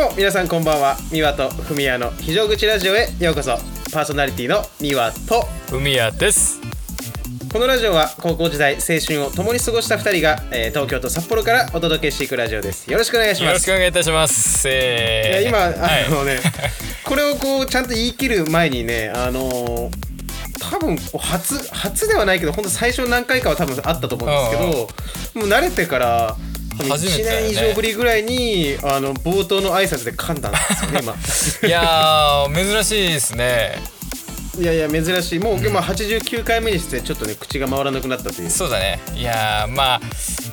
も皆さんこんばんは。三輪とふみやの非常口ラジオへようこそ。パーソナリティの三輪と。海谷です。このラジオは高校時代青春を共に過ごした2人が、えー東京と札幌からお届けしていくラジオです。よろしくお願いしよます。ろしくお願いいたします。いえーや今あはい。のね、これをこうちゃんと言い切る前にねあのー多分初初ではないけど本当最初何回かは多分あったと思うんですけど、もう慣れてから多分1初めてね。年以上ぶりぐらいにあの冒頭の挨拶で噛んだんですよね今。いやー珍しいですね。いやいや珍しい。もう、まあ89回目にしてちょっとね口が回らなくなったという。そうだね。いやーまあ、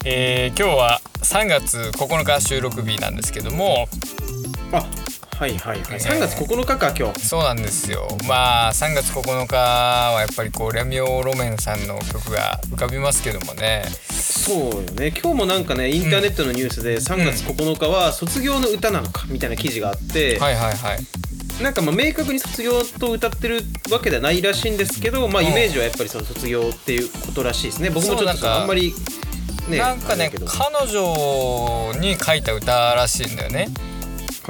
えー今日は3月9日収録日なんですけどもあはいはいはい。3月9日か今日。そうなんですよ。まあ3月9日はやっぱりこうレミオロメンさんの曲が浮かびますけどもね。そうよね。今日もなんかねインターネットのニュースで3月9日は卒業の歌なのかみたいな記事があって、はいはいはい。なんかまあ明確に卒業と歌ってるわけではないらしいんですけど、まあ、うん。イメージはやっぱりその卒業っていうことらしいですね。僕もちょっとあんまりねなんかね彼女に書いた歌らしいんだよね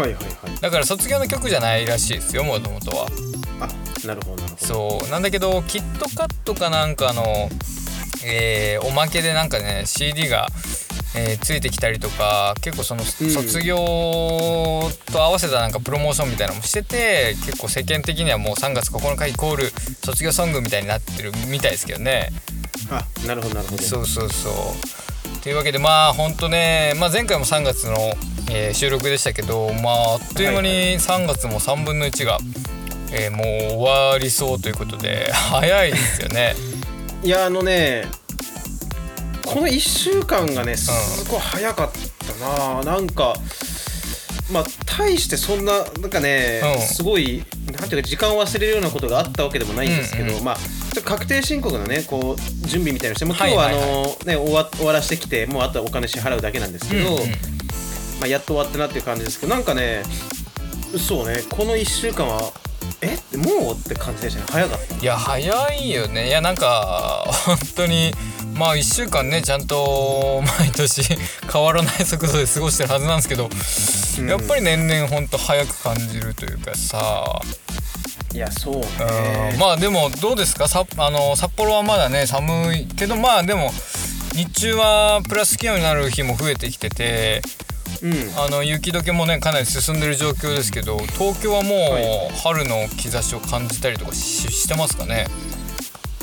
いはいはい。だから卒業の曲じゃないらしいですよもともとは。あなるほどなるほど。そうなんだけどキットカットかなんかの、えーおまけでなんかね CD が、えーついてきたりとか結構そのうん。卒業と合わせたなんかプロモーションみたいなのもしてて結構世間的にはもう3月9日イコール卒業ソングみたいになってるみたいですけどね。あなるほどなるほど。そうそうそう。というわけでまあほんとね、まあ、前回も3月の、えー収録でしたけどまああっという間に3月も3分の1が、えーもう終わりそうということで 早いですよね。いやあのねこの1週間がねすごい早かったな、なんかまあ大してそんななんかね、うん。すごいなんていうか時間を忘れるようなことがあったわけでもないんですけど、うんうまあ確定申告のねこう準備みたいなのしてもう今日はあの、ね終わ終わらしてきてもうあとはお金支払うだけなんですけど、うんうんまあ、やっと終わったなっていう感じですけどなんかねそうねこの1週間はえ？もうって感じでしたね。早かった。いや早いよね。いやなんか本当にまあ1週間ねちゃんと毎年変わらない速度で過ごしてるはずなんですけど、うん。やっぱり年々ほんと早く感じるというかさ。いやそううん。ねまあでもどうですか？さあの札幌はまだね寒いけどまあでも日中はプラス気温になる日も増えてきててうんあの雪解けもねかなり進んでる状況ですけど東京はもはう春の兆しを感じたりとかししてますかね？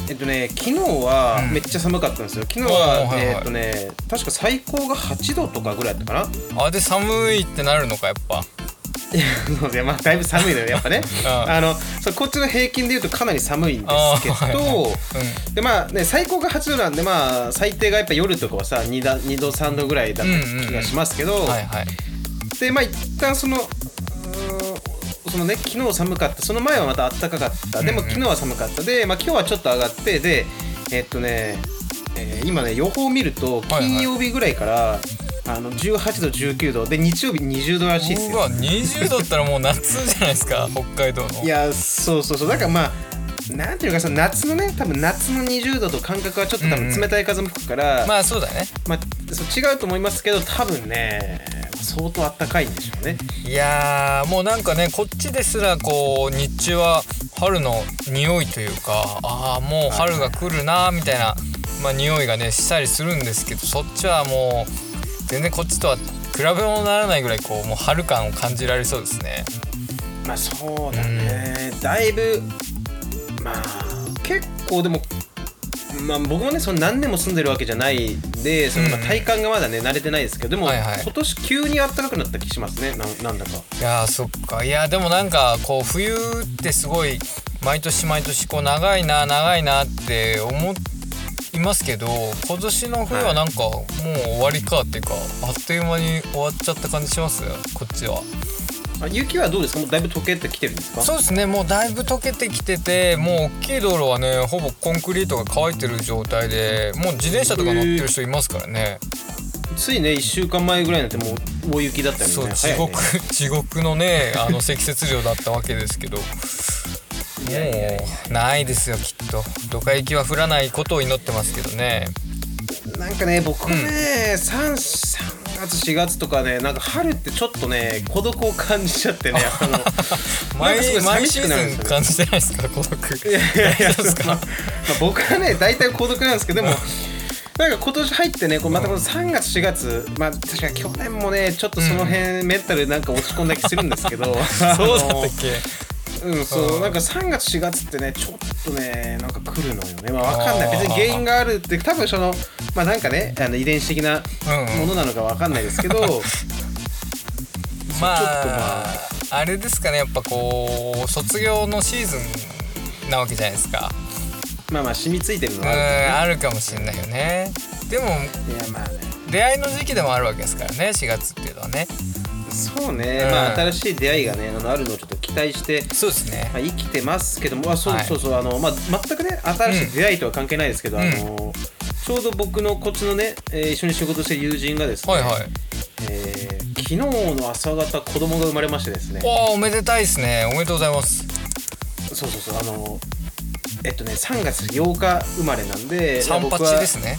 えっとね昨日はうん。めっちゃ寒かったんですよ。昨日おーははいはい。えっとね確か最高が8度とかぐらいだったかな。あで寒いってなるのかやっぱいや まあだいぶ寒いのよやっぱね。うん。あのそうこっちの平均でいうとかなり寒いんですけあーはいどうでまあね最高が8度なんでまあ最低がやっぱ夜とかはさ 2, だ2度3度ぐらいだった気がしますけど、んはいはい。でまあ一旦そのそのね昨日寒かった。その前はまた暖かかった。でも昨日は寒かった。で、まあ、今日はちょっと上がってでえっとね、えー今ね予報を見るとはいはい。金曜日ぐらいから、あの18度19度。で日曜日20度らしいですよ。うわ20度ったらもう夏じゃないですか？北海道の。いやそうそうそう。だからまあなんていうかその夏のね多分夏の20度と感覚はちょっと多うんうん。分冷たい風も吹くから、まあそうだね。まあ、そう違うと思いますけど多分ね相当暖かいんでしょうね。いやーもうなんかねこっちですらこう日中は春の匂いというかああもう春が来るなーみたいな、まあ、匂いがねしたりするんですけどそっちはもう全然こっちとは比べ物にならないぐらいこうもう春感を感じられそうですね。まあそうだね、だいぶまあ結構でもまあ僕もねその何年も住んでるわけじゃないんでそのまあうん体感がまだね慣れてないですけどでも、はいはい。今年急に暖かくなった気しますね。ななんだか。いやーそっか。いやでもなんかこう冬ってすごい毎年毎年こう長いな長いなって思いますけど今年の冬はなんかもう終わりかっていうかあっという間に終わっちゃった感じします？こっちは。あ雪はどうですか？もうだいぶ溶けてきてるんですか？そうですね。もうだいぶ溶けてきててもう大きい道路はねほぼコンクリートが乾いてる状態でもう自転車とか乗ってる人いますからね。ついね1週間前ぐらいになってもう大雪だったよね。そう地早いね。獄地獄のねあの積雪量だったわけですけど。もいやいやいやうないですよきっと。ドカ雪は降らないことを祈ってますけどね。なんかね僕ね、3, 3月4月とかねなんか春ってちょっとね孤独を感じちゃってね 毎毎シーズン感じてないですか孤独。いやいやいやまあ僕はね大体孤独なんですけどでもなんか今年入ってねこうまたこの3月4月まあ確か去年もねちょっとその辺メンタルなんか落ち込んだ気するんですけど そうだったっけ？うん、そう、うん。なんか3月4月ってねちょっとねなんか来るのよね。まあわかんない。別に原因があるって多分そのまあなんかねあの遺伝子的なうんものなのかわかんないですけど、まあ、ちょっとまあ。あれですかね。やっぱこう卒業のシーズンなわけじゃないですか。まあまあ染みついてるのうんはあるかあるかもしれないよね。でもいやまあね。出会いの時期でもあるわけですからね4月っていうのはねそうね、うん。まあ新しい出会いがねあのあるのをちょっと期待してそうですね。まあ、生きてますけどもあそう,、はい。そうそうあの、まあ、全くね新しい出会いとは関係ないですけど、うん。あのちょうど僕のこっちのね、えー一緒に仕事してる友人がですね、はいはい。えー昨日の朝方子供が生まれましてですね。おーおめでたいですね。おめでとうございます。そうそうそうあのえっとね3月8日生まれなんで三僕は八ですね。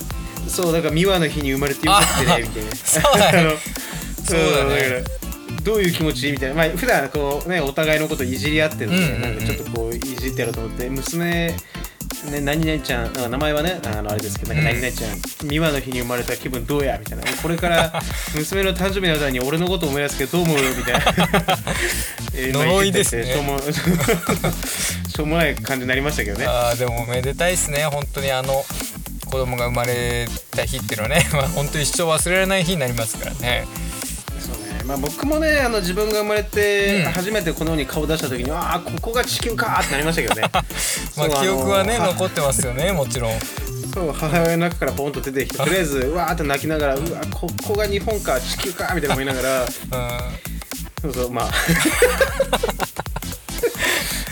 そうだから三輪の日に生まれてよかったあねみたいな。そうだね。そうだねどういう気持ちみたいな。まあ普段こうねお互いのこといじり合ってるんで、なんかちょっとこういじってやろうと思って娘ね、何々ちゃんあ名前はねあのあれですけどなんかうん。何々ちゃん、三輪の日に生まれた気分どうやみたいな。これから 娘の誕生日の歌に俺のこと思い出すけどどう思う？みたいな、え呪いですね。しょうも しょうもない感じになりましたけどね。あーでもおめでたいですね。本当にあの子供が生まれた日っていうのはね。まあ本当一生忘れられない日になりますからねまあ、僕もねあの自分が生まれてうん。初めてこの世に顔出した時に、ああここが地球かーってなりましたけどね。まあ記憶はね残ってますよねもちろん。そう母親の中からポンと出てきてとりあえずうわーって泣きながらうわここが日本か地球かみたいな思いながら。うん。そうそうまあ。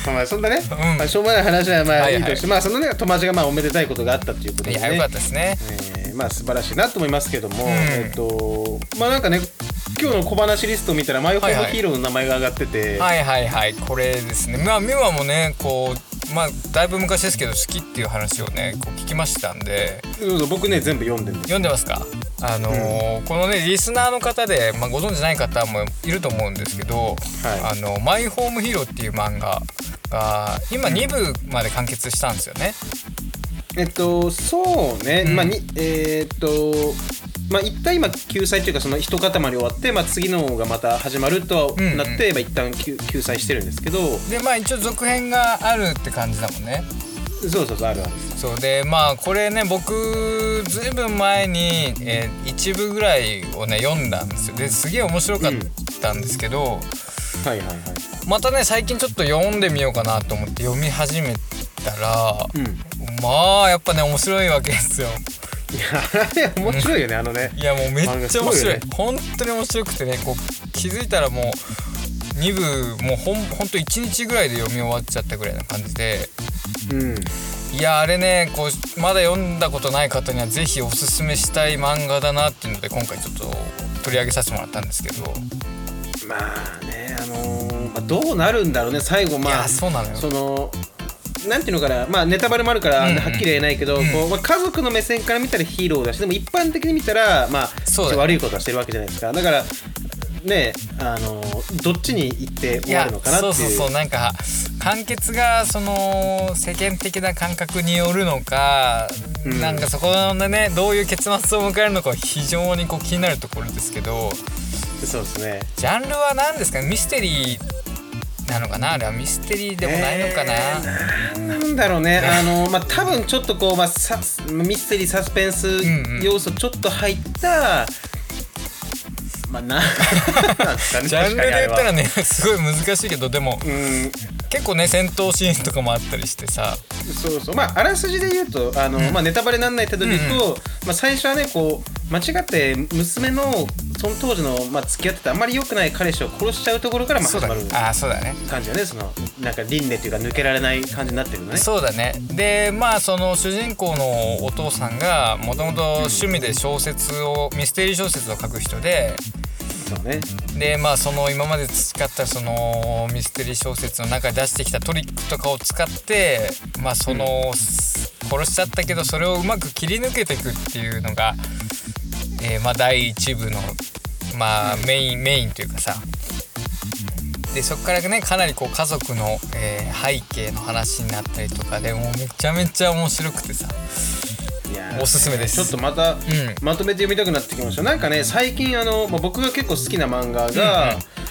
まあまあそんなね、うん。まあ、しょうもない話はまはいはい。あいいとして、まあそのね友達がまあおめでたいことがあったっていうことでね。いやよかったですね。えーまあ素晴らしいなと思いますけども、ん。えっとまあなんかね今日の小話リストを見たらマイホームヒーローの名前が上がってて、はいはいはい。これですね。まあ美和もねこうまあだいぶ昔ですけど好きっていう話をねこう聞きましたんで。僕ね全部読んでるんです。読んでますか？あのーこのねリスナーの方で、まあ、ご存知ない方もいると思うんですけど「はあのマイホームヒーロー」っていう漫画が今2部まで完結したんですよね。いえっとそうね、うん。まあにえーっとまあ一旦今救済というかその一塊終わって、まあ、次のがまた始まるとうんうん。なって、まあ、一旦救救済してるんですけど。でまあ一応続編があるって感じだもんね。そうそうそうあるある。そう。でまあこれね僕ずいぶん前に、えー一部ぐらいをね読んだんですよ。ですげえ面白かったんですけど、はいはいはい。またね最近ちょっと読んでみようかなと思って読み始めたらうん。いまあやっぱね面白いわけですよ。やあれ面白いよねあのね。いやもうめっちゃ面白い。よね。本当に面白くてねこう気づいたらもう2部もうほんほんと1日ぐらいで読み終わっちゃったぐらいな感じで。うん。いやあれねこうまだ読んだことない方にはぜひおすすめしたい漫画だなっていうので今回ちょっと取り上げさせてもらったんですけど、まあねあのーまあ、どうなるんだろうね最後いまあやそうなのよ。そのなんていうのかなまあネタバレもあるから、うんうん。はっきりは言えないけど、うん。こうまあ、家族の目線から見たらヒーローだしでも一般的に見たらまあそう悪いことはしてるわけじゃないですか。だからねあのどっちに行って終わるのかなっていう。そうそうそうなんか完結がその世間的な感覚によるのか、うん。なんかそこでねどういう結末を迎えるのかは非常にこう気になるところですけど。そうですね。ジャンルは何ですかね？ミステリーなのかな？あれはミステリーでもないのかな、えーなんだろうね。あのまあ多分ちょっとこう、まあ、サスミステリーサスペンスんうん。要素ちょっと入った、まあな なんですかね。ジャンルで言ったらねねすごい難しいけどでもうん。結構ね戦闘シーンとかもあったりしてさ。そうそう。まああらすじで言うとあの、まあ、ネタバレにならない程度で言うと、まあ、最初はねこう間違って娘のその当時の、まあ、付き合ってたあんまり良くない彼氏を殺しちゃうところからまあ始まるそうだね。感じだね。そのなんか輪廻っていうか抜けられない感じになってるのね。そうだね。でまあその主人公のお父さんがもともと趣味で小説をミステリー小説を書く人でそうね。でまあその今まで培ったそのミステリー小説の中で出してきたトリックとかを使ってまあその、殺しちゃったけどそれをうまく切り抜けていくっていうのが、えーまあ第1部のまあメインメインというかさ。でそこからねかなりこう家族の、えー背景の話になったりとかでもうめちゃめちゃ面白くてさ。おすすめです。ちょっとまた、ん。まとめて読みたくなってきました。なんかね最近あの、まあ、僕が結構好きな漫画が、うんうん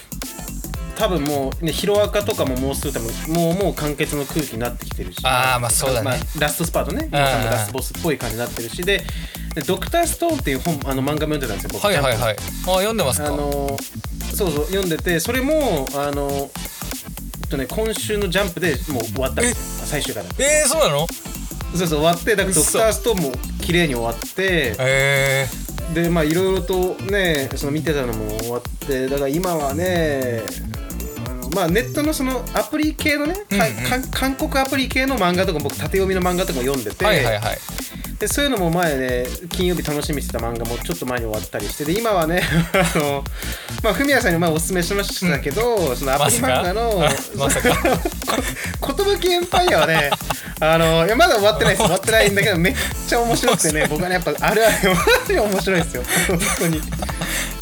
多分もうねヒロアカとかももうすぐ多分もうもう完結の空気になってきてるし。あーまあそうだね。まラストスパートね、もう多分ラストボスっぽい感じになってるし。ででドクターストーンっていう本あの漫画も読んでたんですよ僕。はいはいはい。あ読んでますか？あのそうそう読んでてそれもあのとね今週のジャンプでもう終わったんですよ最終回だえー、そうなの？そうそう終わってだからド嘘クターストーンも綺麗に終わって。えでまあいろいろとねその見てたのも終わって。だから今はねまあネットのそのアプリ系のね、かうんうん。か韓国アプリ系の漫画とか僕縦読みの漫画とかも読んでて、ー、はいはいはい。でそういうのも前ね金曜日楽しみにしてた漫画もちょっと前に終わったりしてで今はね あのまあフミヤさんに前おすすめしましたけど、そのアプリ漫画の、まさか。こ 寿エンパイアはねあのいやまだ終わってないです。終わってないんだけどめっちゃ面白くてね 僕はねやっぱあるあるマジで面白いですよ。本当に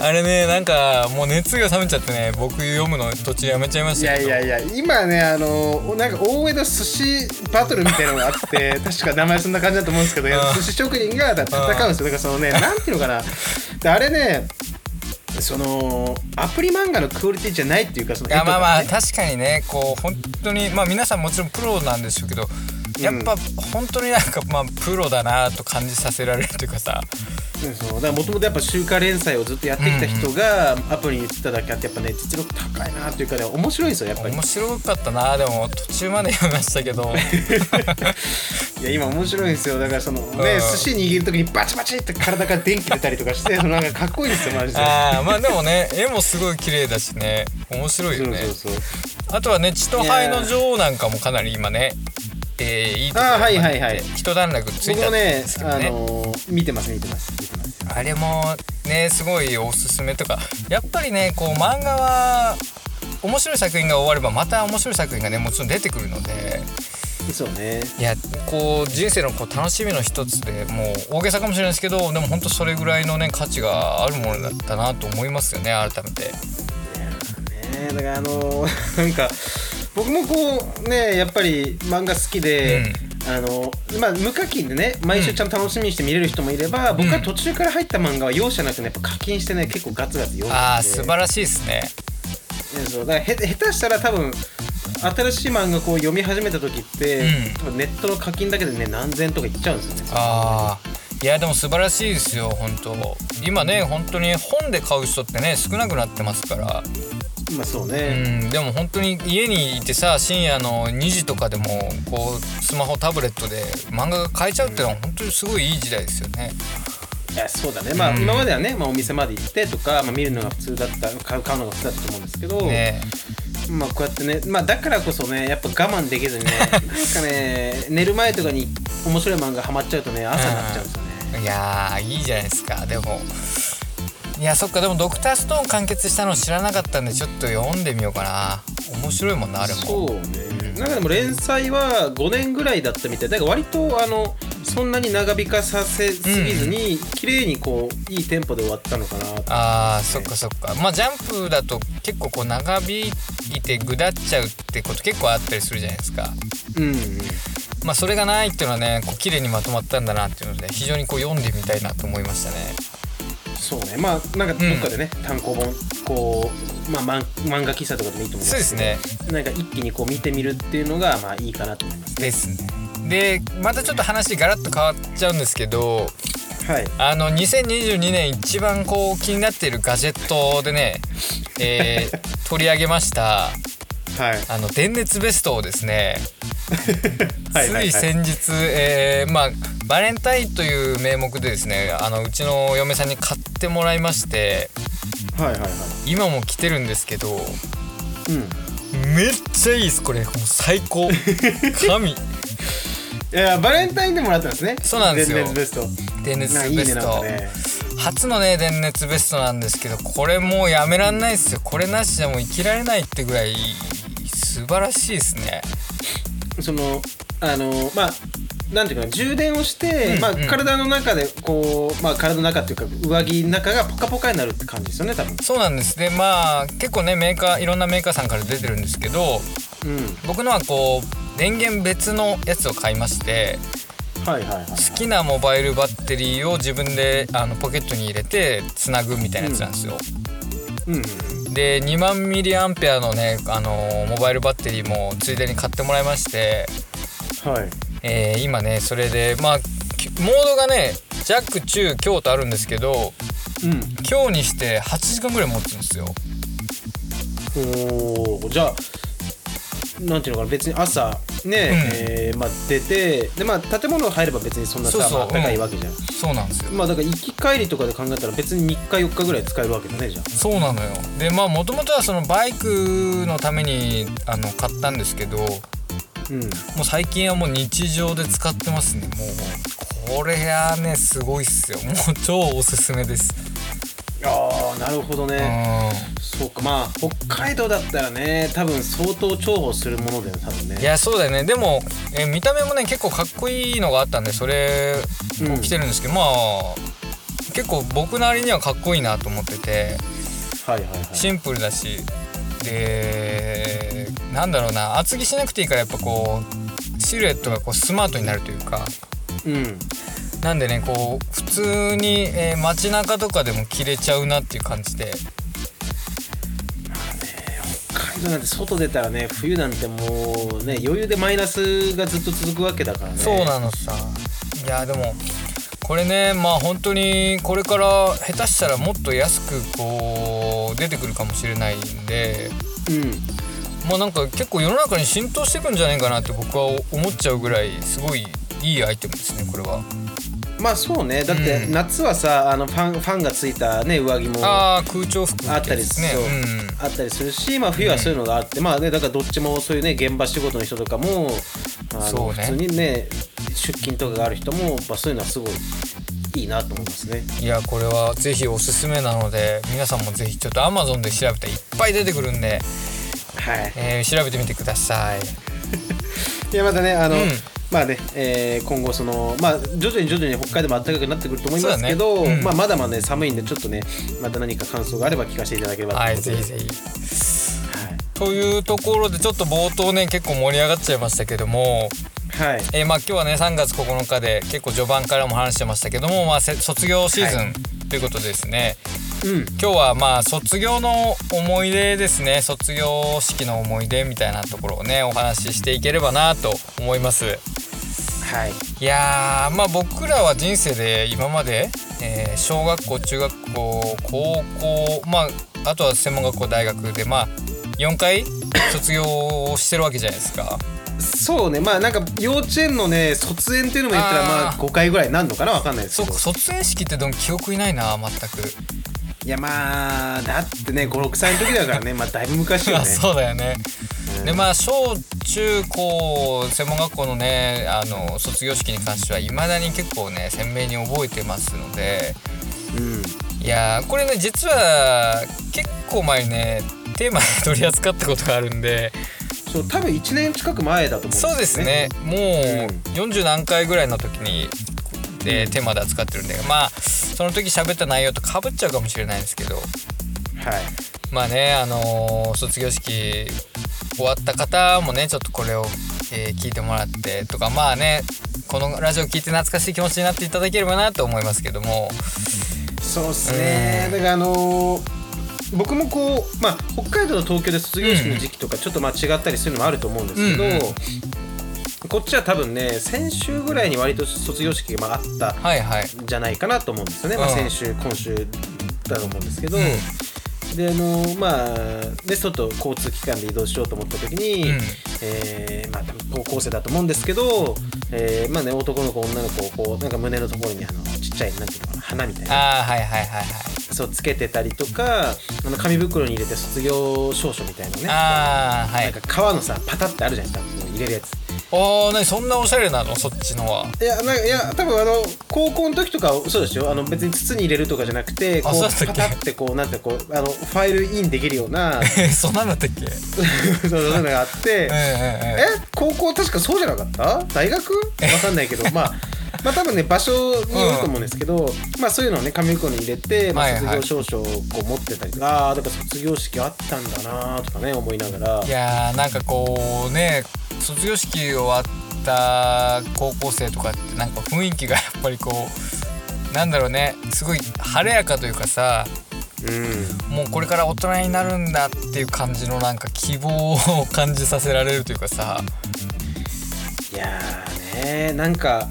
あれねなんかもう熱が冷めちゃってね僕読むの途中やめちゃいましいたけど。やいやいや今ねあのなんか大江戸寿司バトルみたいなのがあって 確か名前そんな感じだと思うんですけど寿司職人がだ戦うんですよ。だからそのねなんていうのかな。であれねそのアプリ漫画のクオリティじゃないっていうかそのいやまあまあ確かにねこう本当にまあ皆さんもちろんプロなんでしょうけどやっぱ本当になんかまあプロだなと感じさせられるというかさ。うんそう。だもともとやっぱ週刊連載をずっとやってきた人がアプリに移っただけあってやっぱね実力高いなっていうかね面白いんですよやっぱり。面白かったなでも途中まで読みましたけど。いや今面白いんですよ。だからそのねうん。寿司握る時にバチバチって体から電気出たりとかして なんかかっこいいんですよマジで。ああまあでもね絵もすごい綺麗だしね。面白いよね。そうそうそう。あとはね血と灰の女王なんかもかなり今ねえー、いいところあーはいまではいはい。行って一段落ついたんですけどね。あのー見てます見てます見てます。あれもねすごいおすすめとか。やっぱりねこう漫画は面白い作品が終わればまた面白い作品がねもちろん出てくるので。そうね。いやこう人生のこう楽しみの一つでもう大げさかもしれないですけどでも本当それぐらいのね価値があるものだったなと思いますよね改めて。ねだからあのー なんか僕もこうねやっぱり漫画好きで、あのまあ無課金でね毎週ちゃんと楽しみにして見れる人もいれば、僕は途中から入った漫画は容赦なくねやっぱ課金してね結構ガツガツ読んでて。ああ素晴らしいですね。そうだからへ下手したら多分新しい漫画こう読み始めた時って、うん。ネットの課金だけでね何千とかいっちゃうんですよね。ああいやでも素晴らしいですよ本当。今ね本当に本で買う人ってね少なくなってますからまあそううね、んでも本当に家にいてさ深夜の2時とかでもこうスマホタブレットで漫画が買えちゃうっていうのは本当にすごいいい時代ですよね。いやそうだね。まあ、うん。今まではね、まあ、お店まで行ってとか、まあ、見るのが普通だった買う買うのが普通だったと思うんですけど、ねまあこうやってねまあだからこそねやっぱ我慢できずにね なんかね寝る前とかに面白い漫画ハマっちゃうとね朝になっちゃうんですよね、いやーいいじゃないですか。でもいやそっかでも「ドクターストーン」完結したの知らなかったんでちょっと読んでみようかな。面白いもんなあれも。そうね。なんかでも連載は5年ぐらいだったみたい。だから割とあのそんなに長引かさせすぎずに、綺麗にこういいテンポで終わったのかなとあーそっかそっか。まあジャンプだと結構こう長引いてぐだっちゃうってこと結構あったりするじゃないですか。うんうん。まあそれがないっていうのはねこう綺麗にまとまったんだなっていうので非常にこう読んでみたいなと思いましたねそうね。まあなんかどっかでね、単行本こうまあ漫漫画喫茶とかでもいいと思いますそうですね。なんか一気にこう見てみるっていうのがまあいいかなと思いますですね。でまたちょっと話ガラッと変わっちゃうんですけどはい。あの2022年一番こう気になっているガジェットでね、えー 取り上げましたはい。あの電熱ベストをですね はいはいはい。つい先日、えーまあバレンタインという名目でですねあのうちの嫁さんに買ってもらいましてはいはいはい。今も着てるんですけどうん。めっちゃいいですこれ。もう最高。神。いやバレンタインでもらったんですね。そうなんですよ。電熱ベスト。電熱ベスト、初のね電熱ベストなんですけどこれもうやめらんないですよ。これなしじゃもう生きられないってぐらい素晴らしいですね。そのあのまあなんていうかな充電をして、まあ体の中でこうまあ体の中っていうか上着の中がポカポカになるって感じですよね多分。そうなんです。でまあ結構ねメーカーいろんなメーカーさんから出てるんですけどうん。僕のはこう電源別のやつを買いましてはいはいはいはい。好きなモバイルバッテリーを自分であのポケットに入れてつなぐみたいなやつなんですよ、うんうんで2万ミリアンペアのねあのモバイルバッテリーもついでに買ってもらいまして、はいえー今ねそれでまあきモードがね弱中強とあるんですけどうん。強にして8時間ぐらい持つんですよ。おーじゃあなんていうのかな別に朝ね、えーまあ、出てでまあ建物入れば別にそんなさそう高いわけじゃん、そうなんですよ。まあだから行き帰りとかで考えたら別に3日4日ぐらい使えるわけだねじゃあそうなのよ。でまあもともとはそのバイクのためにあの買ったんですけどもうん。う最近はもう日常で使ってますね。もうこれはねすごいっすよ。もう超おすすめです。ああなるほどうね、ん。そうか。まあ北海道だったらね多分相当重宝するものだよね多分ね。いやそうだよね。でも、えー見た目もね結構かっこいいのがあったんでそれを着てるんですけど、まあ結構僕なりにはかっこいいなと思ってて。はいはいはい。シンプルだし。でなんだろうな厚着しなくていいからやっぱこうシルエットがこうスマートになるというか。うん。なんでねこう普通に、えー街中とかでも着れちゃうなっていう感じで。北海道なんて外出たらね冬なんてもうね余裕でマイナスがずっと続くわけだからね。そうなのさ。いやでもこれねまあ本当にこれから下手したらもっと安くこう出てくるかもしれないんで。うんまあなんか結構世の中に浸透してくんじゃないかなって僕は思っちゃうぐらいすごいいいアイテムですねこれは。まあそうね。だってうん。夏はさあのファンファンがついたね上着もあああ空調服あったりですねそううんったりするし、まあ、冬はそういうのがあって、まあねだからどっちもそういうね現場仕事の人とかもあの、そうね。普通にね出勤とかがある人も、まあ、そういうのはすごいいいなと思いますね。いやこれはぜひおすすめなので皆さんもぜひちょっと Amazon で調べたらいっぱい出てくるんで、はい。えー調べてみてください。いやまたねあの、うん。まあね、えー今後そのまあ徐々に徐々に北海道も暖かくなってくると思いますけど、ねうん。まあまだまだね寒いんでちょっとねまた何か感想があれば聞かせていただければとはいいうことで、ぜひぜひ。はい。というところでちょっと冒頭ね結構盛り上がっちゃいましたけども、はい。えーまあ今日はね3月9日で結構序盤からも話してましたけども、まあ、せ卒業シーズンということでですね、うん。今日はまあ卒業の思い出ですね。卒業式の思い出みたいなところをねお話ししていければなと思います。はい。いやーまあ僕らは人生で今まで、えー小学校中学校高校まああとは専門学校大学でまあ4回卒業してるわけじゃないですか。そうね。まあなんか幼稚園のね卒園っていうのも言ったらまあ5回ぐらいなんのかな？わかんないですけど。そうか卒園式ってでも記憶いないな全くいやまあだってね56歳の時だからねまあだいぶ昔よあね。そうだよね。うんでまあ小中高専門学校のねあの卒業式に関してはいまだに結構ね鮮明に覚えてますので。うん。いやーこれね実は結構前にねテーマで取り扱ったことがあるんで。そう多分1年近く前だと思うんそうですね。もう40何回ぐらいの時にでテーマで扱ってるんでまあその時喋った内容とかぶっちゃうかもしれないんですけど。はい。まあねあのー卒業式終わった方もねちょっとこれを、えー聞いてもらってとかまあねこのラジオ聞いて懐かしい気持ちになっていただければなと思いますけども。そうっすね。うん。だからあのー僕もこうまあ北海道と東京で卒業式の時期とかちょっとまあ違ったりするのもあると思うんですけど、うんうんこっちは多分ね先週ぐらいに割と卒業式がまああったはいはい。んじゃないかなと思うんですよね、まあ、うん先週今週だと思うんですけど、うん。であのーまあでちょっと交通機関で移動しようと思った時に、うん。えーまあ高校生だと思うんですけど、えーまあね男の子女の子をこうなんか胸のところにあのちっちゃいなんていうのかな花みたいな。ああはいはいはいはい。そうつけてたりとかあの紙袋に入れて卒業証書みたいなね。ああはい。なんか革のさパタってあるじゃないですか入れるやつああ何そんなおしゃれなの？そっちのは。いやなんかいや多分あの高校の時とかそうですよ。あの別に筒に入れるとかじゃなくてこうだったっけ？パタってこうなんてこうあのファイルインできるような。え そんなんだったっけ？そういうのがあって。えええ高校確かそうじゃなかった？大学？わかんないけど。まあまあ多分ね場所によると思うんですけど、まあそういうのをね紙袋に入れて、まあ、はいはい卒業証書をこう持ってたりとか、ああだから卒業式あったんだなとかね思いながら。いやーなんかこうね卒業式終わった高校生とかってなんか雰囲気がやっぱりこうなんだろうねすごい晴れやかというかさうん。もうこれから大人になるんだっていう感じのなんか希望を感じさせられるというかさ。いやーねなんか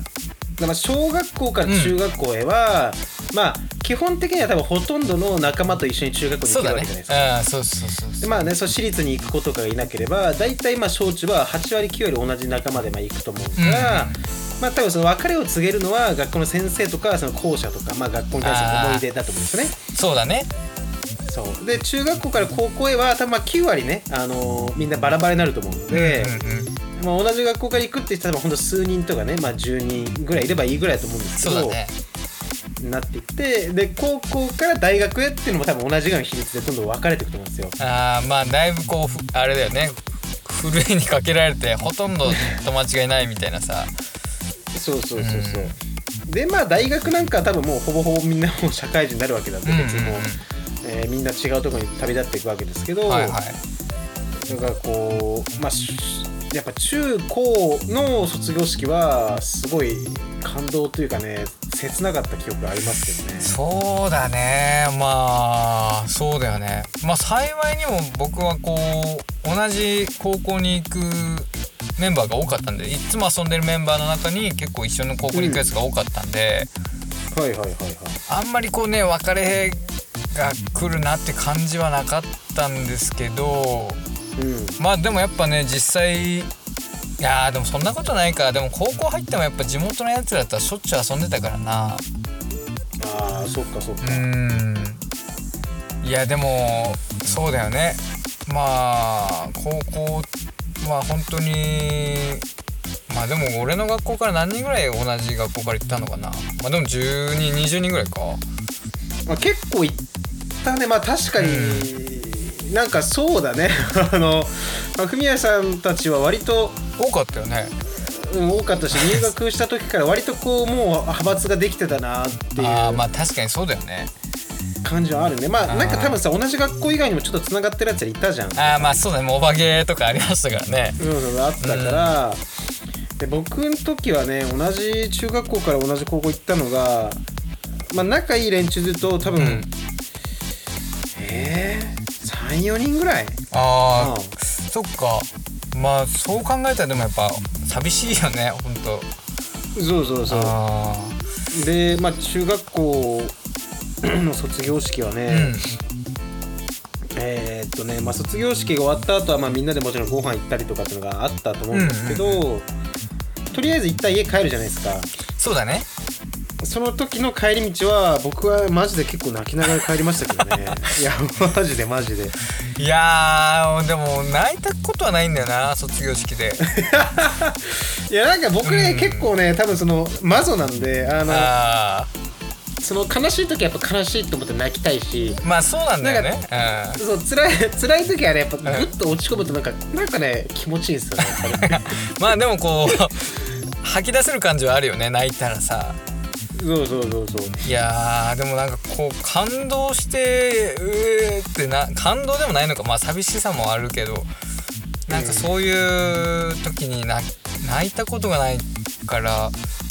小学校から中学校へは、まあ基本的には多分ほとんどの仲間と一緒に中学校に行けるわけじゃないですか。うんそうそうそうそう。でまあね、そう私立に行く子とかがいなければ大体まあ小中は8割9割同じ仲間でまあ行くと思うから、うん。まあ多分その別れを告げるのは学校の先生とかその校舎とか、まあ、学校に対する思い出だと思うんですよね。そうだね。そう。で中学校から高校へは多分まあ9割ね、あのーみんなバラバラになると思うので、うんうんうんまあ、同じ学校から行くって言ったらほんと数人とかね、まあ、10人ぐらいいればいいぐらいだと思うんですけど、そうだねなっていってで高校から大学へっていうのも多分同じぐらいの比率でどんどん分かれていくと思うんですよ。あーまあだいぶこうふあれだよねふるいにかけられてほとんど友達がいないみたいなさそうそうそうそう。でまあ大学なんかは多分もうほぼほぼみんなもう社会人になるわけなんで別にもう、えーみんな違うところに旅立っていくわけですけど、はいはいだからこうまあしやっぱ中高の卒業式はすごい感動というかね切なかった記憶がありますけどね。そうだねまあそうだよねまあ幸いにも僕はこう同じ高校に行くメンバーが多かったんでいつも遊んでるメンバーの中に結構一緒の高校に行くやつが多かったんで、はいはいはいはい。あんまりこうね別れが来るなって感じはなかったんですけどうんまあでもやっぱね実際いやーでもそんなことないか。でも高校入ってもやっぱ地元のやつらとはしょっちゅう遊んでたからな。ああそっかそっか。うーん。いやでもそうだよね。まあ高校は本当にまあでも俺の学校から何人ぐらい同じ学校から行ったのかな。まあでも10人20人ぐらいか。まあ、結構いったね。まあ確かに、なんかそうだね。あの、まあ、文谷さんたちは割と、多かったよね。うん、多かったし入学した時から割とこうもう派閥ができてたなっていああうまあ確かにそうだよね。感じはあるね。まあなんか多分さ同じ学校以外にもちょっとつながってるやつらいたじゃん。ああまあそうだね。もうお化けとかありましたからね。うんうんあったから、で僕の時はね同じ中学校から同じ高校行ったのがまあ仲いい連中と多分、うん。えー、34人ぐらい。ああうん。そっか。まあそう考えたらでもやっぱ寂しいよねほんと。そうそうそう。あでまあ中学校の卒業式はね、あうん。えーっとね、まあ、卒業式が終わった後はまあみんなでもちろんご飯行ったりとかっていうのがあったと思うんですけど、とりあえず一旦家帰るじゃないですか。そうだねその時の帰り道は僕はマジで結構泣きながら帰りましたけどね。いやマジでマジで。いやーでも泣いたことはないんだよな卒業式で。いやなんか僕ね、うん結構ね多分そのマゾなんであのあその悲しい時はやっぱ悲しいと思って泣きたいし。ーまあそうなんだよね。そう辛い辛い時はねやっぱグッと落ち込むとなんかなんかね気持ちいいんですよねやっぱり。う んまあでもこう吐き出せる感じはあるよね泣いたらさそうそうそうそう。いやーでもなんかこう感動してうーってな感動でもないのか。まあ寂しさもあるけどなんかそういう時にな泣いたことがないから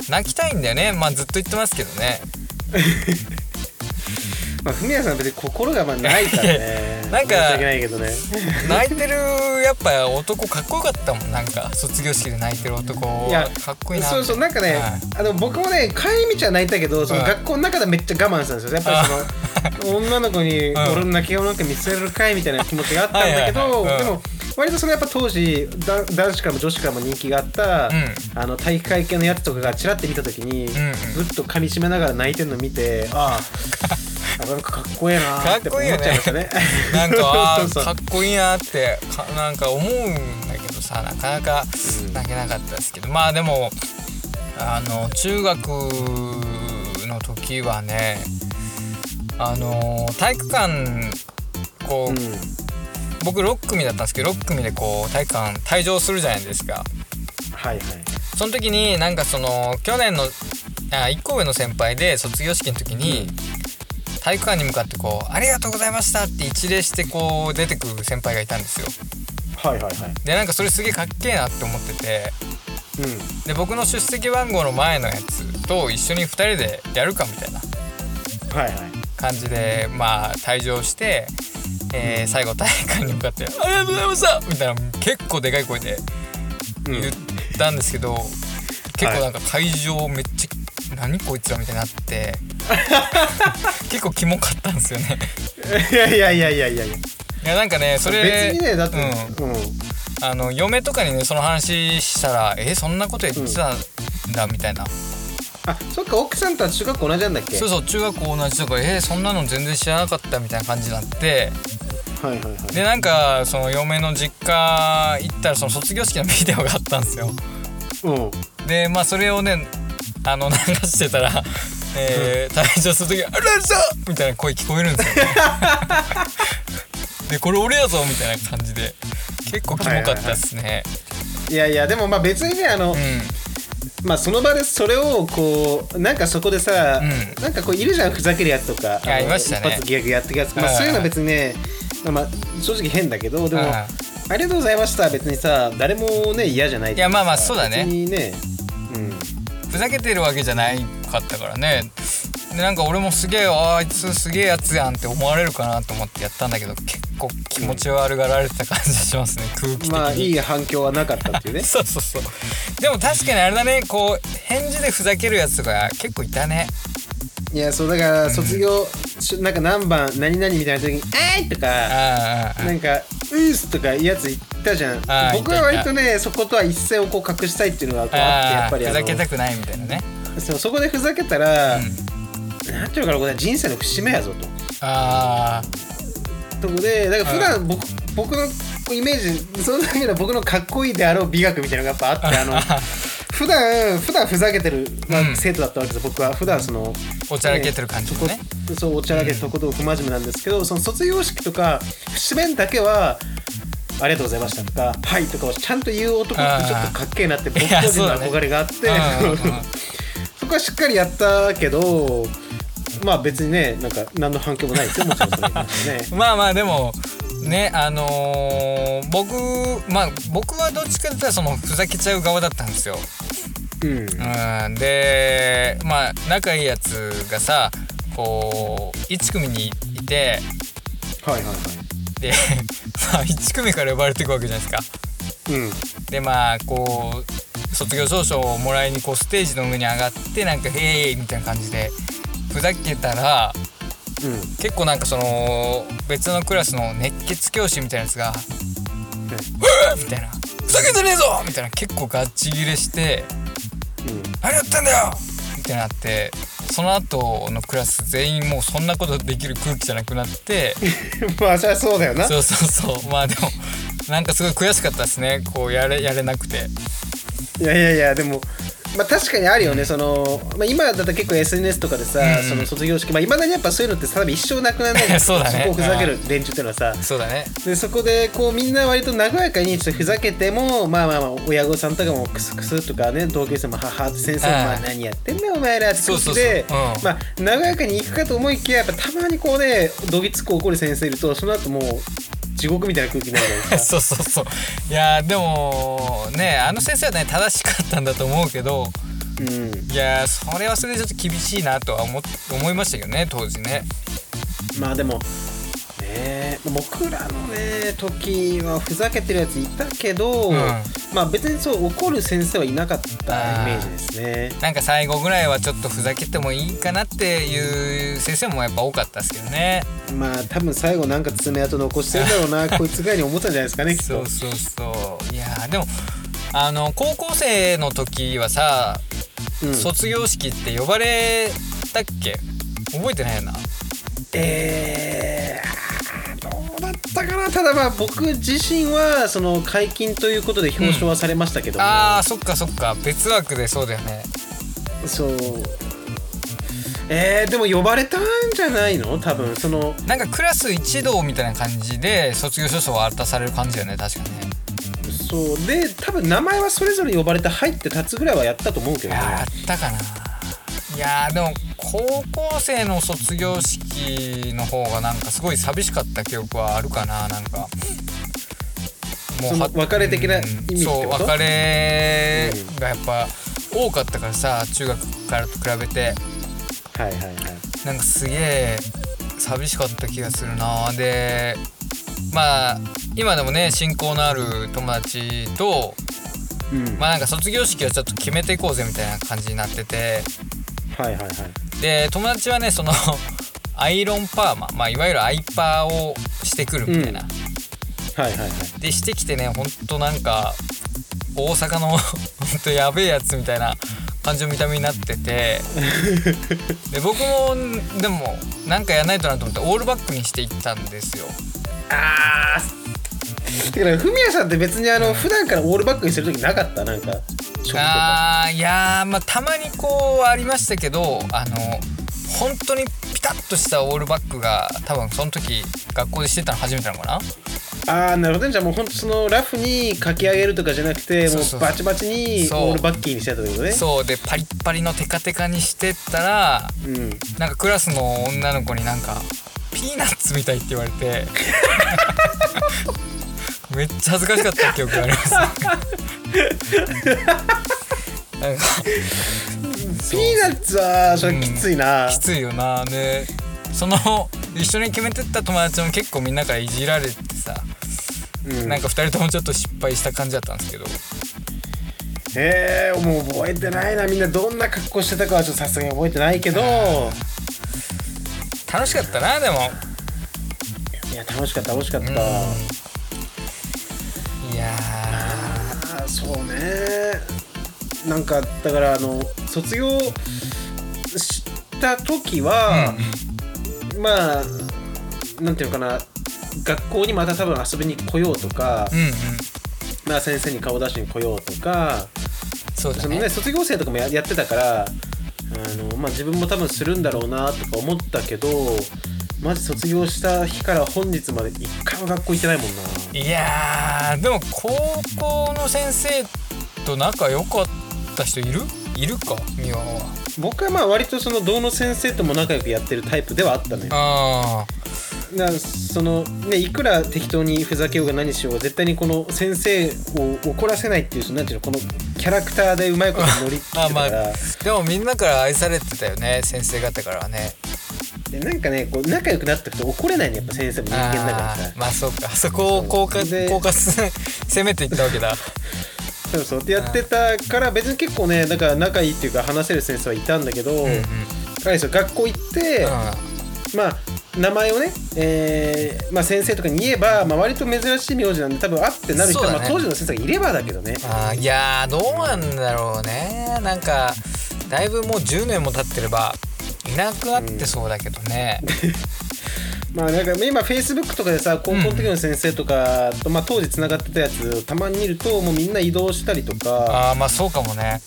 泣きたいんだよね。まあずっと言ってますけどね まあ文也さんは別に心がまあないからね。なんか申し訳ないけどね。泣いてるやっぱ男かっこよかったもん。なんか卒業式で泣いてる男。いやかっこいいな。そうそうなんかね、はい。あの僕もね帰り道は泣いたけどそのうん。学校の中でめっちゃ我慢したんですよ。やっぱりその 女の子にん。俺の泣き顔なんか見せるかいみたいな気持ちがあったんだけどでも割とそのやっぱ当時だ男子からも女子からも人気があった、ん。あの体育会系のやつとかがちらって見た時に、んうん。ぐっと噛み締めながら泣いてるの見てああなんかかっこええなーって思っちゃいましたね。なんか かっこいいなってかなんか思うんだけどさなかなか泣けなかったですけど、まあでもあの中学の時はねあの体育館こう、うん。僕6組だったんですけど6組でこう体育館退場するじゃないですか。はいはい。その時になんかその去年のあ1個上の先輩で卒業式の時に、体育館に向かってこう「ありがとうございました」って一礼してこう出てくる先輩がいたんですよ。はいはいはい。でなんかそれすげえかっけえなって思ってて。うん。で僕の出席番号の前のやつと一緒に2人でやるかみたいな。はいはい。感じでまあ退場して、えー最後体育館に向かって「ありがとうございました!」みたいな結構でかい声でうん。言ったんですけど、結構なんか会場めっちゃ「何こいつら」みたいになって 結構キモかったんですよね。いやいやいやいやいや。いやなんかねそれ別にねだってうん。うん。あの嫁とかにねその話したら「えそんなこと言ってたんだ」みたいな、あそっか奥さんとは中学校同じなんだっけ？そうそう中学校同じとか「えそんなの全然知らなかった」みたいな感じになって。はいはいはい。でなんかその嫁の実家行ったらその卒業式のビデオがあったんですよ。うん。でまあそれをねあの流してたら、えー退場する時「あらさ!」みたいな声聞こえるんですよ、ね、でこれ俺やぞみたいな感じで。結構キモかったっすね、いやいやでもまあ別にねあの、うん。まあその場でそれをこうなんかそこでさ、うん。なんかこういるじゃんふざけるやつとかあのいましたね。一発ギャグやってくやつ、まあ、はい。そういうのは別にね、まあ、正直変だけどでも、はいありがとうございました。別にさ誰もね嫌じゃないいやまあまあそうだね。ねうんふざけてるわけじゃないかったからね。でなんか俺もすげえああいつすげえやつやんって思われるかなと思ってやったんだけど結構気持ち悪がられてた感じがしますね。空気的に。まあいい反響はなかったっていうね。そうそうそう。でも確かにあれだね。こう返事でふざけるやつとか結構いたねいやそうだから卒業、しなんか何番何々みたいな時に「あい!」とかああああなんか「うっす」とかいうやつ言ったじゃん。僕は割とねそことは一線をこう隠したいっていうのがこうあってやっぱりふざけたくないみたいなね。そうそこでふざけたら、うんなんていうのかなこれ人生の節目やぞと。あとこでだから普段僕僕のイメージその時の僕のかっこいいであろう美学みたいなのがやっぱあってあの 普段普段ふざけてる、まあうん。生徒だったわけです。僕は普段そのあおちゃらけてる感じのね。そこそうおちゃらけてとことん不真面目なんですけど、その卒業式とか節目だけはありがとうございましたとか、はいとかをちゃんと言う男ってちょっとかっけえなって僕個人の憧れがあって、そこはしっかりやったけど、まあ別にね、なんか何の反響もないですよ、もちろんそれね。まあまあでもねあのー僕まあ僕はどっちかというとそのふざけちゃう側だったんですよ。うん。うん、でまあ仲いいやつがさこう1組にいてはいはいはい。で、まあ、1組から呼ばれていくわけじゃないですか。うん。でまあこう卒業証書をもらいにこうステージの上に上がってなんか「へい!」みたいな感じでふざけたらうん。結構なんかその別のクラスの熱血教師みたいなやつが「うわみたいな「ふざけてねえぞ!」みたいな結構ガッチギレしてうん。「何やってんだよ!」みたいになってその後のクラス全員もうそんなことできる空気じゃなくなって まあ、そりゃそうだよな。そうそうそうまあでもなんかすごい悔しかったですねこうやれやれなくて。いやいやいや、でも、まあ確かにあるよね、その、まあ今だったら結構 SNS とかでさ、うんその卒業式、まあいまだにやっぱそういうのって多分一生なくならない。そうだね。こをふざける連中っていうのはさ。そうだね。でそこでこうみんな割と和やかにちょっとふざけてもまあまあまあ親御さんとかもクスクスとかね同級生も母って先生もうん。まあ何やってんだよお前らってそうそうそう。でうん。まあ和やかに行くかと思いきややっぱたまにこうねどぎつく怒る先生いるとその後もう地獄みたいな空気になるじゃないですか。そうそうそう。いやでもねあの先生はね正しかったんだと思うけどうん。いやそれはそれでちょっと厳しいなとは思思いましたけどね当時ね。まあでもね。僕らのね時はふざけてるやついたけど、うん。まあ別にそう怒る先生はいなかったイメージですね。なんか最後ぐらいはちょっとふざけてもいいかなっていう先生もやっぱ多かったですけどね。まあ多分最後なんか爪痕残してるんだろうな こいつぐらいに思ったんじゃないですかねきっと。そうそう。そういやでもあの高校生の時はさ、うん。卒業式って呼ばれたっけ？覚えてないよな。えー、っったかな。ただまあ僕自身はその解禁ということで表彰はされましたけども、あーそっかそっか。別枠でそうだよね。そう。えー、でも呼ばれたんじゃないの？多分。そのなんかクラス一同みたいな感じで卒業証書を渡される感じだよね確かね。そう。で多分名前はそれぞれ呼ばれて入って立つぐらいはやったと思うけどね。やったかな。いやーでも高校生の卒業式の方がなんかすごい寂しかった記憶はあるかななんか。その別れ的な意味ってこと？そう別れがやっぱ多かったからさ中学からと比べて。はいはいはい。なんかすげえ寂しかった気がするな。でまあ今でもね親交のある友達とうん、まあなんか卒業式はちょっと決めていこうぜみたいな感じになってて。はいはいはいで友達はねその アイロンパーマ、まあ、いわゆるアイパーをしてくるみたいな、はいはいはい。でしてきてねほんとなんか大阪の ほんとやべえやつみたいな感じの見た目になってて。で僕もでもなんかやらないとなと思ってオールバックにしていったんですよ。あーてかフミヤさんって別にあの、普段からオールバックにする時なかった？なんかあーいやーまあたまにこうありましたけどあの本当にピタッとしたオールバックが多分その時学校でしてたの初めてなのかな？ああなるほどね。じゃあもうほんとそのラフに書き上げるとかじゃなくてもうバチバチにオールバッキーにしてたってことね。そう。でパリッパリのテカテカにしてったらうん。なんかクラスの女の子になんかピーナッツみたいって言われてめっちゃ恥ずかしかった記憶があります。なんかピーナッツはそれきついな、きついよな。でその一緒に決めてった友達も結構みんなからいじられてさ、うん。なんか2人ともちょっと失敗した感じだったんですけど。えー、もう覚えてないなみんなどんな格好してたかはちょっとさすがに覚えてないけど。楽しかったなでも。いや楽しかった楽しかった、うん。いやそうね。なんかだからあの卒業した時は、まあなんていうのかな学校にまた多分遊びに来ようとか、ーうんうん。まあ、先生に顔出しに来ようとかそうだね。ね卒業生とかもややってたからあの、まあ、自分も多分するんだろうなとか思ったけどマジ卒業した日から本日まで一回も学校行ってないもんな。いやーでも高校の先生と仲良かった人いる？いるか美和は。僕はまあ割とそのどの先生とも仲良くやってるタイプではあったのよ。あだからそのねいくら適当にふざけようが何しようが絶対にこの先生を怒らせないっていうそのなんていうのこのキャラクターでうまいこと乗り切ってた あまあから、でもみんなから愛されてたよね先生方からはねでなんかねこう仲良くなってくと怒れないねやっぱ先生も人間だからさ。まあそうか。そこを効果で効果す攻めていったわけだ。そうそう。ってやってたから別に結構ねだから仲いいっていうか話せる先生はいたんだけど、うんうん。あれですよ学校行って、まあ名前をね、えーまあ、先生とかに言えば、まあ、割と珍しい名字なんで多分あってなる人は、ね。まあ、当時の先生がいればだけどね。あーいやーどうなんだろうね。なんかだいぶもう10年も経ってればいなくなってそうだけどね、まあなんか今フェイスブックとかでさ高校の時の先生とかと、まあ、当時つながってたやつたまに見るともうみんな移動したりとか。ああまあそうかもね。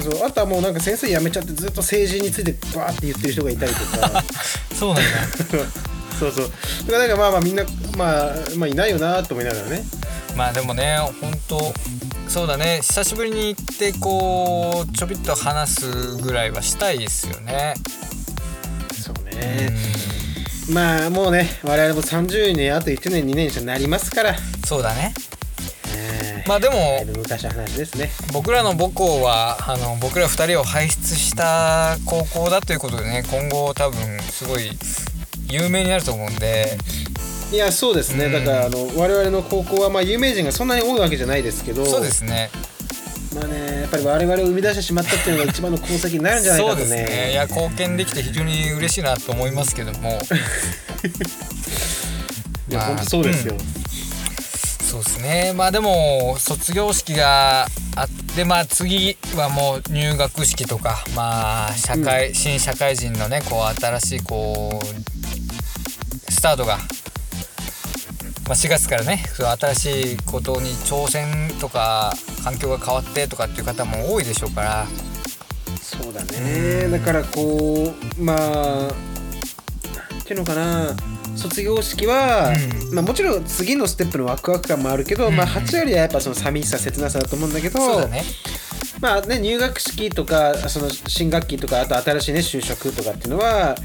そう。あとはもうなんか先生辞めちゃってずっと政治についてバーって言ってる人がいたりとか。そうなんだ。そうそう。だからなんかまあまあみんな、まあ、まあいないよなと思いながらね。まあでもね本当そうだね。久しぶりに行ってこうちょびっと話すぐらいはしたいですよね。ね、ん。まあもうね我々も30年あと1年2年になりますから、そうだね。えーまあでも昔の話ですね。僕らの母校はあの僕ら2人を輩出した高校だということでね今後多分すごい有名になると思うんで。いやそうですね、うん。だからあの我々の高校はまあ有名人がそんなに多いわけじゃないですけど。そうですねまあねやっぱり我々を生み出してしまったっていうのが一番の功績になるんじゃないかとそうですね。いや貢献できて非常に嬉しいなと思いますけども。いやまあ本当そうですよ、そうですね。まあでも卒業式があってまあ次はもう入学式とかまあ社会、新社会人のねこう新しいこうスタートがまあ、4月からね新しいことに挑戦とか環境が変わってとかっていう方も多いでしょうから。そうだね。だからこうまあなんていうのかな。卒業式は、うん。まあ、もちろん次のステップのワクワク感もあるけど、うん。まあ、8割はやっぱその寂しさ切なさだと思うんだけどそうだね。まあね、入学式とかその新学期とかあと新しいね就職とかっていうのは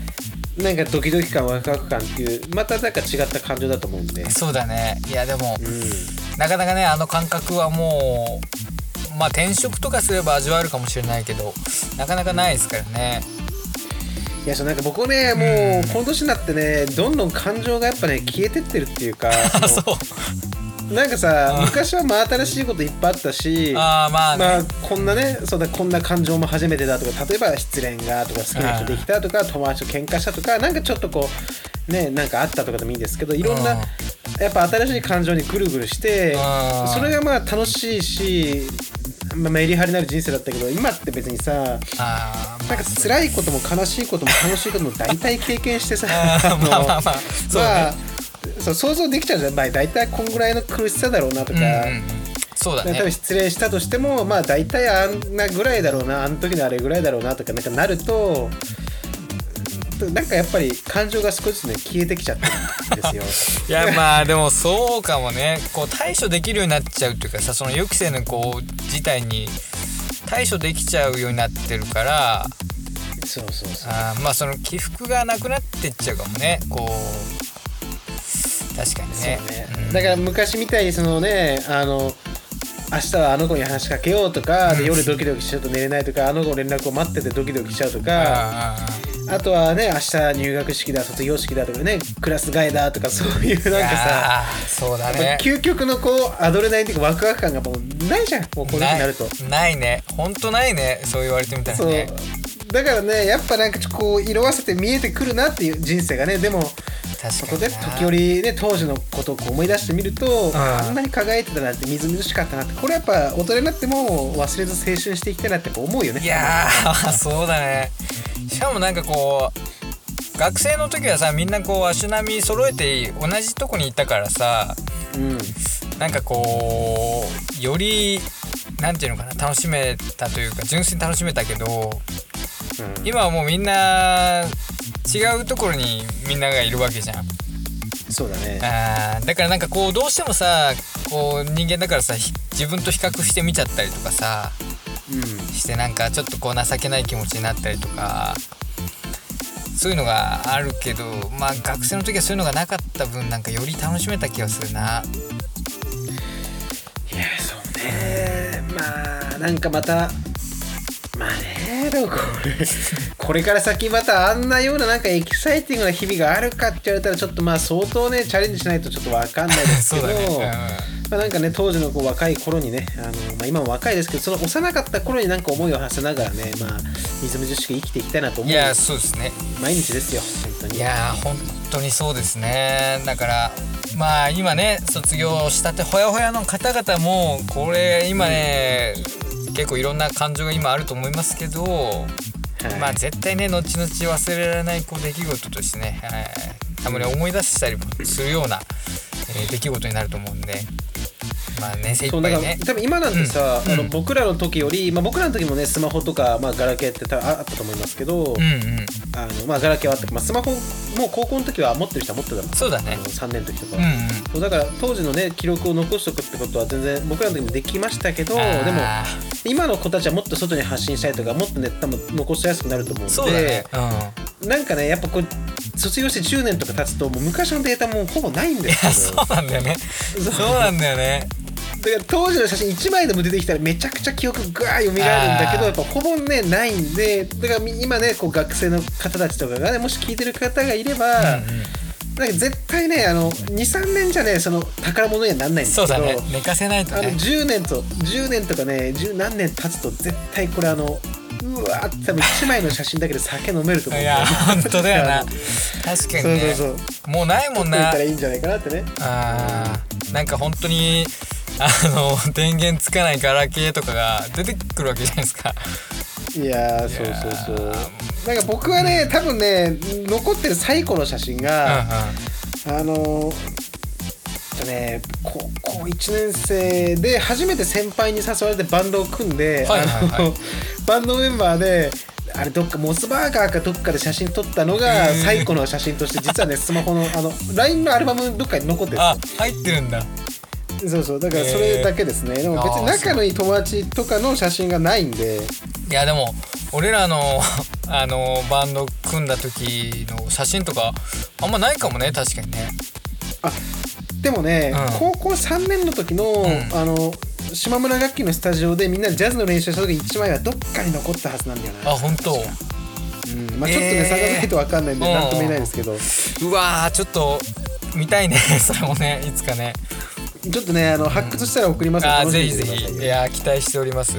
なんかドキドキ感ワクワク感っていうまたなんか違った感情だと思うんで、そうだね。いやでもうん、なかなかねあの感覚はもうまあ転職とかすれば味わえるかもしれないけどなかなかないですからね。いやそうなんか僕ねもうこの年になってねどんどん感情がやっぱね消えてってるっていうかあそ そうのなんかさうん。昔はまあ新しいこといっぱいあったしああまあね、まあこんなねそうだこんな感情も初めてだとか例えば失恋がとか好きな人できたとか友達と喧嘩したとかなんかちょっとこうねなんかあったとかでもいいんですけどいろんなうん。やっぱ新しい感情にぐるぐるしてうん。それがまあ楽しいし、まあ、メリハリのある人生だったけど今って別にさあーなんか辛いことも悲しいことも楽しいことも大体経験してさ あまあまあまあ。そうね。まあそう想像できちゃうじゃん、まあ、大体こんぐらいの苦しさだろうなとか、うんうんうん。そうだ多分ね失恋したとしてもまあ大体あんなぐらいだろうなあの時のあれぐらいだろうなとかなんかなるとなんかやっぱり感情が少しずつね消えてきちゃってるんですよ。いやまあでもそうかもね。こう対処できるようになっちゃうっていうかさその予期せぬこう事態に対処できちゃうようになってるからそうそうそう。あーまあその起伏がなくなってっちゃうかもね。こう確かにね。ね。うん。だから昔みたいにそのねあの明日はあの子に話しかけようとか、でうん。夜ドキドキしちゃうと寝れないとかあの子の連絡を待っててドキドキしちゃうとかああとはね明日入学式だ卒業式だとかねクラス替えだとかそういうーなんかさそうだね。究極のこうアドレナリンっていうかワクワク感がもうないじゃん。もうこの時になると。ない。ないね。ほんとないね。そう言われてみたらそう。ねだからねやっぱなんかこう色あせて見えてくるなっていう人生がねでもそこで時折ね当時のことをこう思い出してみるとんあ。んなに輝いてたなんてみずみずしかったなってこれやっぱ大人になっても忘れず青春していきたいなって思うよね。いやー そうだね。しかもなんかこう学生の時はさみんなこう足並み揃えて同じとこにいたからさうん。なんかこうよりなんていうのかな楽しめたというか純粋に楽しめたけどうん。今はもうみんな違うところにみんながいるわけじゃん。そうだね。あーだからなんかこうどうしてもさこう人間だからさひ自分と比較してみちゃったりとかさうん。してなんかちょっとこう情けない気持ちになったりとかそういうのがあるけどまあ学生の時はそういうのがなかった分なんかより楽しめた気がするな。いやそうね。まあなんかまたでもこれこれから先またあんなようななんかエキサイティングな日々があるかって言われたらちょっとまあ相当ねチャレンジしないとちょっとわかんないですそけどね、まあ、なんかね当時のこう若い頃にねあの、まあ、今も若いですけどその幼かった頃になんか思いを馳せながらねまあみずみずしく生きていきたいなとうん、思いうやそうですね。毎日ですよ本当に。いやー本当にそうですね。だからまあ今ね卒業したてほやほやの方々もこれ今ね結構いろんな感情が今あると思いますけど、はい。まあ絶対ね後々忘れられないこう出来事としてね、はい。たまに思い出したりもするような、えー出来事になると思うんでまあね精そうだから一杯ね多分今なんてさ、あのうん。うん僕らの時より、まあ、僕らの時もねスマホとか、まあ、ガラケーってたああったと思いますけど、うんうんあのまあ、ガラケーはあって、まあ、スマホもう高校の時は持ってる人は持ってたもん。そうだね。あの3年の時とか、うんうん。そうだから当時のね記録を残しておくってことは全然僕らの時もできましたけどでもあ今の子たちはもっと外に発信したりとかもっとね多分残しやすくなると思うんーそうだね。で、うん。なんかねやっぱこう卒業して10年とか経つともう昔のデータもうほぼないんですよそうなんだよね。そうなんだよねだから当時の写真1枚でも出てきたらめちゃくちゃ記憶がー蘇るんだけどやっぱほぼねないんでだからみ今ねこう学生の方たちとかがねもし聞いてる方がいれば、うんうん。なんか絶対ねあの23年じゃねその宝物にはなんないんですけどそうだね。寝かせないとあのね10年と10年とかね十何年経つと絶対これあのうわーって多分1枚の写真だけで酒飲めると思う。んいや本当だよな。確かにそうねそうそう。もうないもんな。撮ったらいいんじゃないかなってね。あー。なんか本当にあの電源つかないガラケーとかが出てくるわけじゃないですか。いやーそうそうそう。なんか僕はね多分ね残ってる最古の写真うんうん。が、あのね高校1年生で初めて先輩に誘われてバンドを組んで、はいはいはい。あのバンドメンバーであれどっかモスバーガーかどっかで写真撮ったのが最古の写真として実はねスマホのあの LINE のアルバムどっかに残ってる入ってるんだ。よそうそうだからそれだけですね、でも別に仲のいい友達とかの写真がないんで。いやでも俺らの あのバンド組んだ時の写真とかあんまないかもね確かにね。あでもね、うん。高校3年の時の、ん。あの島村楽器のスタジオでみんなでジャズの練習した時1枚はどっかに残ったはずなんだよな。あ本当。うん。まあ、ちょっとね、えー。探さないと分かんないんでうん何とも言えないですけど。うわーちょっと見たいね。それもねいつかねちょっとねあの発掘したら送りますのであー楽しみぜひぜひ。いやー期待しております。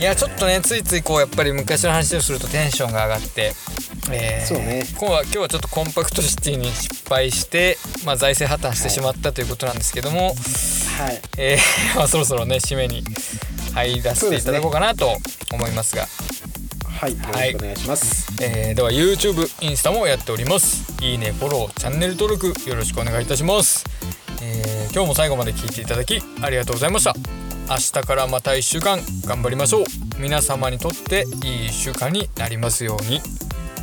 いやちょっとねついついこうやっぱり昔の話をするとテンションが上がって、えーそうね。今日は今日はちょっとコンパクトシティに失敗して、まあ、財政破綻してしまったということなんですけども、はい。えー まあ、そろそろね締めに入らせていただこうかなと思いますが。はい。よろしくお願いします、えーでは YouTube インスタもやっております。いいねフォローチャンネル登録よろしくお願いいたします、えー今日も最後まで聞いていただきありがとうございました。明日からまた1週間頑張りましょう。皆様にとっていい1週間になりますように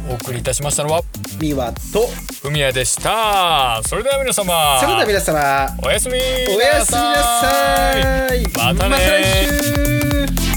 お送りいたしましたのはミワとふみやでした。それでは皆様それでは皆様おやすみおやすみなさい。またねまた来週